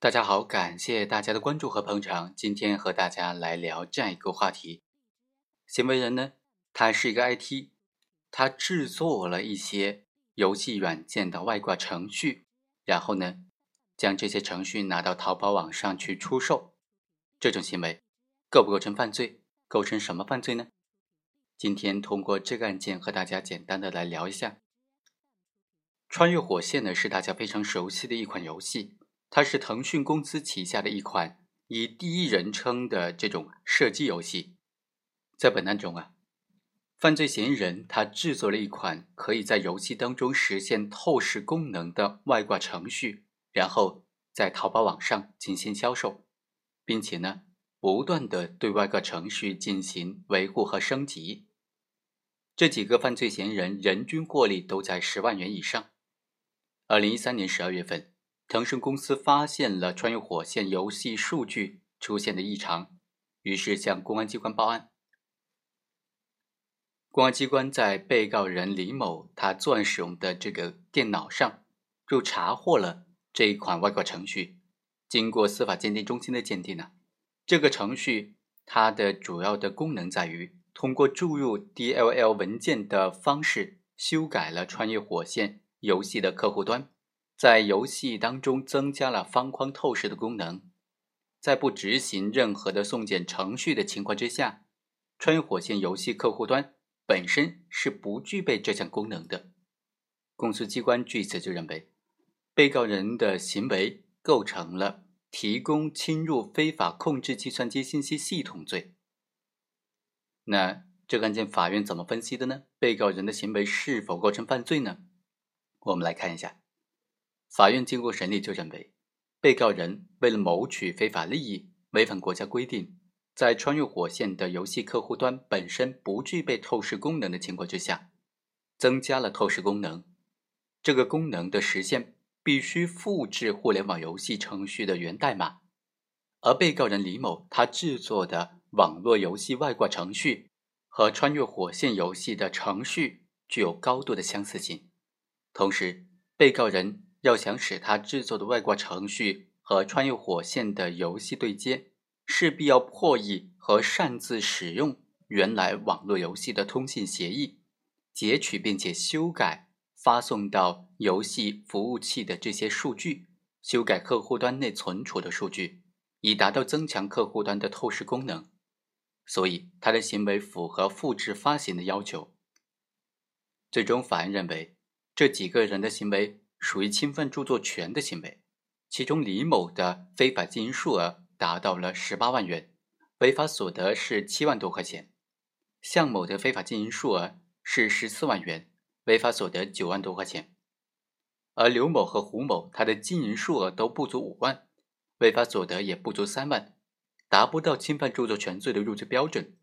大家好，感谢大家的关注和捧场。今天和大家来聊这样一个话题：行为人呢，他是一个 IT，他制作了一些游戏软件的外挂程序，然后呢，将这些程序拿到淘宝网上去出售。这种行为构不构成犯罪？构成什么犯罪呢？今天通过这个案件和大家简单的来聊一下。穿越火线呢，是大家非常熟悉的一款游戏，它是腾讯公司旗下的一款以第一人称的这种射击游戏。在本案中啊，犯罪嫌疑人他制作了一款可以在游戏当中实现透视功能的外挂程序，然后在淘宝网上进行销售，并且呢，不断的对外挂程序进行维护和升级。这几个犯罪嫌疑人人均获利都在十万元以上。二零一三年十二月份，腾讯公司发现了《穿越火线》游戏数据出现的异常，于是向公安机关报案。公安机关在被告人李某他作案使用的这个电脑上，就查获了这一款外挂程序。经过司法鉴定中心的鉴定呢，这个程序它的主要的功能在于通过注入 DLL 文件的方式修改了《穿越火线》。游戏的客户端在游戏当中增加了方框透视的功能，在不执行任何的送检程序的情况之下，穿越火线游戏客户端本身是不具备这项功能的。公诉机关据此就认为，被告人的行为构成了提供侵入非法控制计算机信息系统罪。那这个案件法院怎么分析的呢？被告人的行为是否构成犯罪呢？我们来看一下，法院经过审理就认为，被告人为了谋取非法利益，违反国家规定，在穿越火线的游戏客户端本身不具备透视功能的情况之下，增加了透视功能。这个功能的实现必须复制互联网游戏程序的源代码，而被告人李某他制作的网络游戏外挂程序和穿越火线游戏的程序具有高度的相似性。同时，被告人要想使他制作的外挂程序和穿越火线的游戏对接，势必要破译和擅自使用原来网络游戏的通信协议，截取并且修改发送到游戏服务器的这些数据，修改客户端内存储的数据，以达到增强客户端的透视功能。所以，他的行为符合复制发行的要求。最终，法院认为。这几个人的行为属于侵犯著作权的行为，其中李某的非法经营数额达到了十八万元，违法所得是七万多块钱；向某的非法经营数额是十四万元，违法所得九万多块钱；而刘某和胡某他的经营数额都不足五万，违法所得也不足三万，达不到侵犯著作权罪的入罪标准。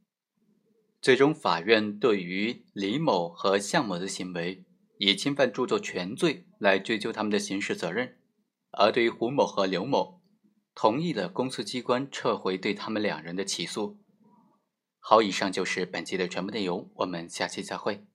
最终，法院对于李某和向某的行为。以侵犯著作权罪来追究他们的刑事责任，而对于胡某和刘某，同意了公诉机关撤回对他们两人的起诉。好，以上就是本期的全部内容，我们下期再会。